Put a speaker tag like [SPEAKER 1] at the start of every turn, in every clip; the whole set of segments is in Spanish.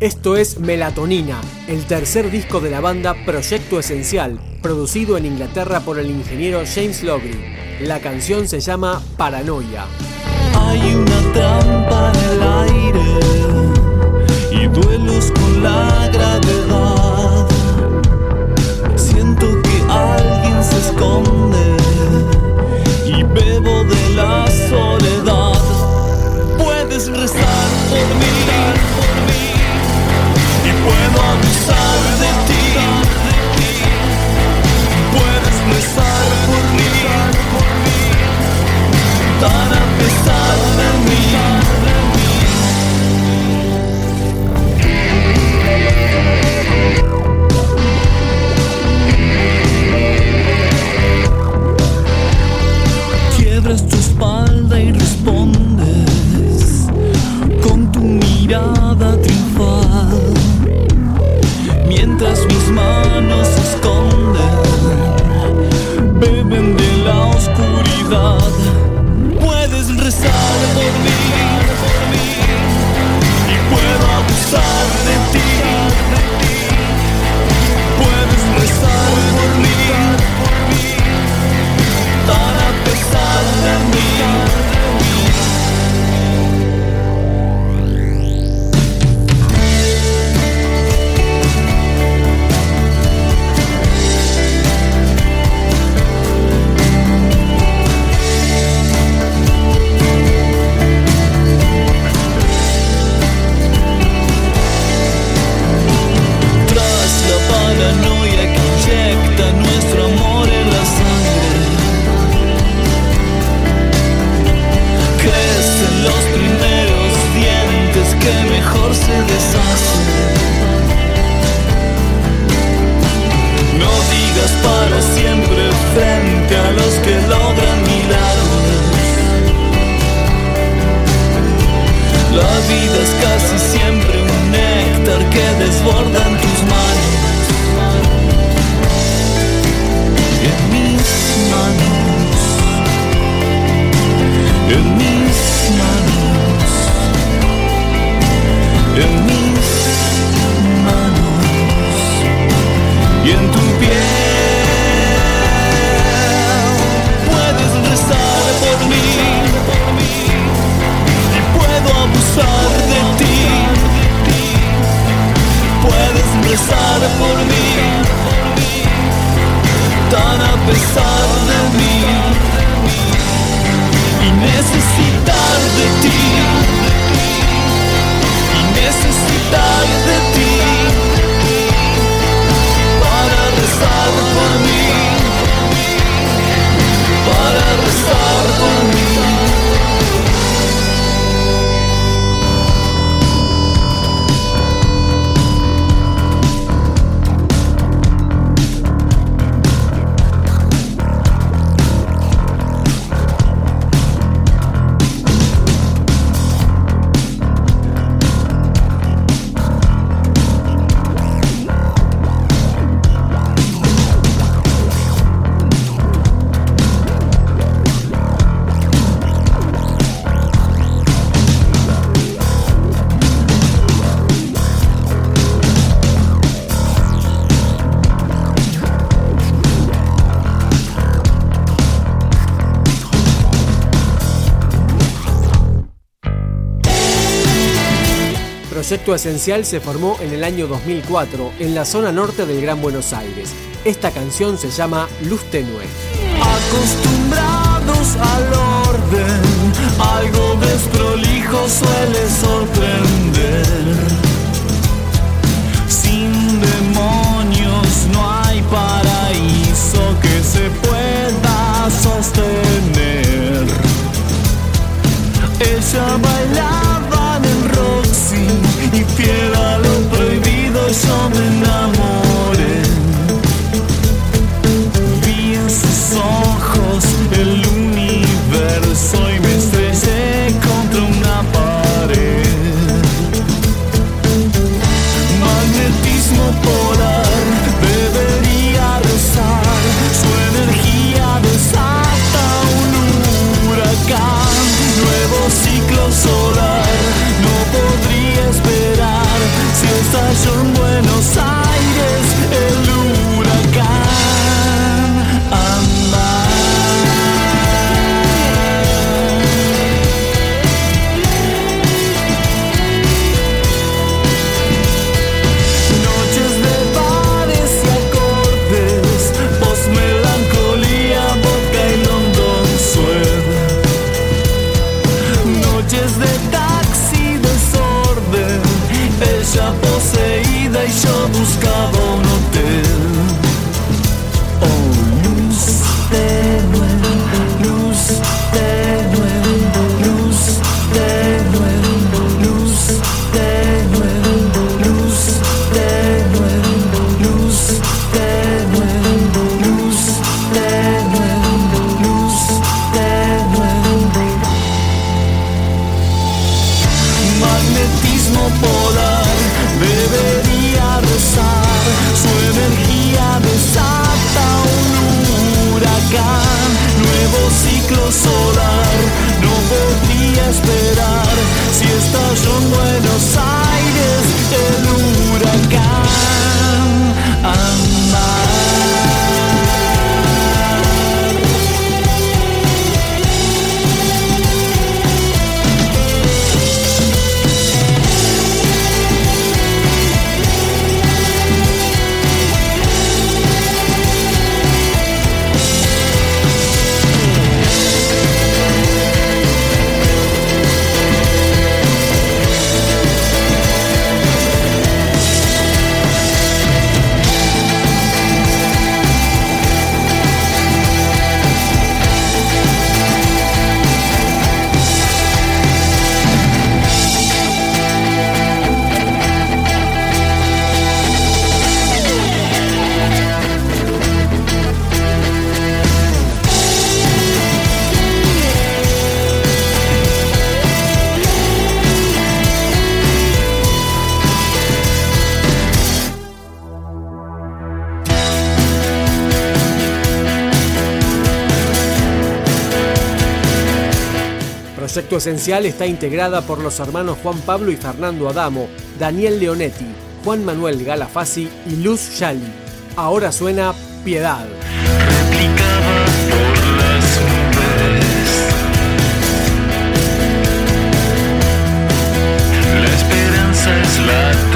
[SPEAKER 1] Esto es Melatonina, el tercer disco de la banda Proyecto Esencial, producido en Inglaterra por el ingeniero James Lowry. La canción se llama Paranoia.
[SPEAKER 2] Hay una trampa en el aire y duelos con la gravedad. Siento que alguien se esconde y bebo de la soledad. Puedes rezar por mí mirada triunfal. Mientras mis manos esconden,
[SPEAKER 1] Proyecto Esencial se formó en el año 2004 en la zona norte del Gran Buenos Aires. Esta canción se llama Luz Tenue.
[SPEAKER 2] Acostumbrados al orden, algo desprolijo suele sorprender. Sin demonios no hay paraíso que se pueda sostener.
[SPEAKER 1] Proyecto Esencial está integrada por los hermanos Juan Pablo y Fernando Adamo, Daniel Leonetti, Juan Manuel Galafasi y Luz Yali. Ahora suena Piedad.
[SPEAKER 2] La esperanza es la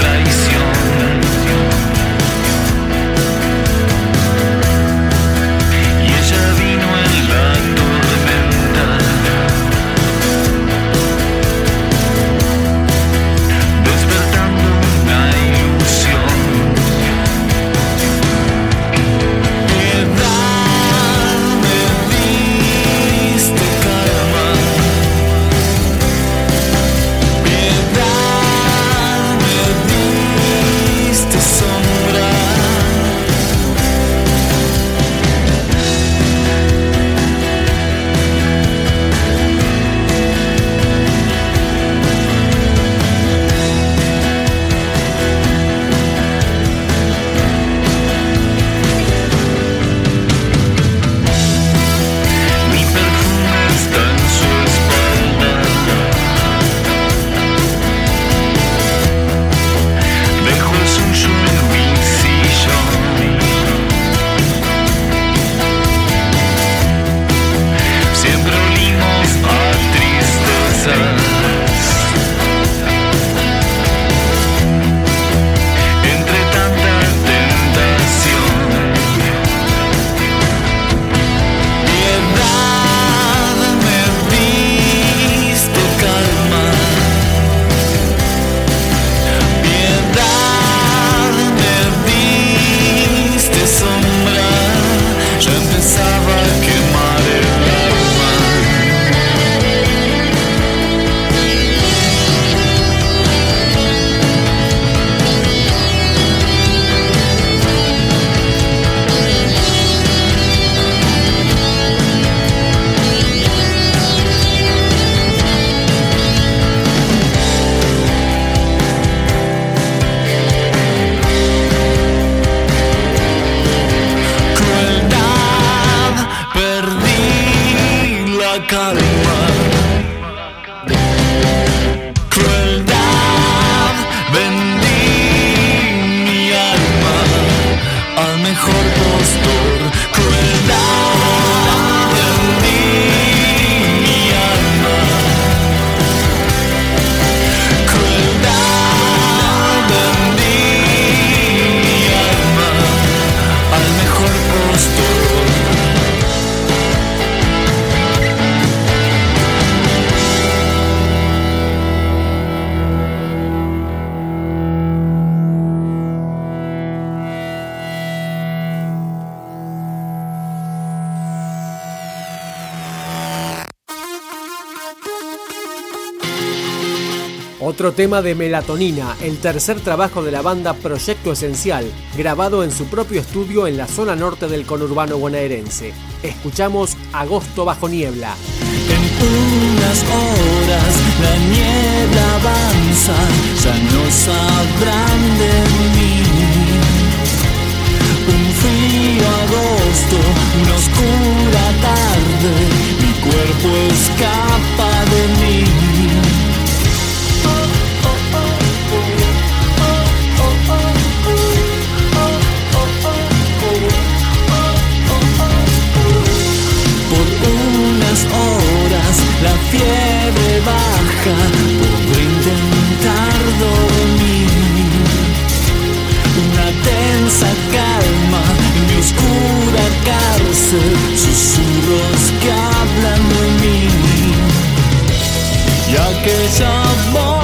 [SPEAKER 1] Otro tema de Melatonina, el tercer trabajo de la banda Proyecto Esencial, grabado en su propio estudio en la zona norte del conurbano bonaerense. Escuchamos Agosto bajo niebla.
[SPEAKER 3] En horas la niebla avanza, ya no sabrán de mí. Un frío agosto, una oscura tarde, mi cuerpo escapa de mí. Some
[SPEAKER 2] more.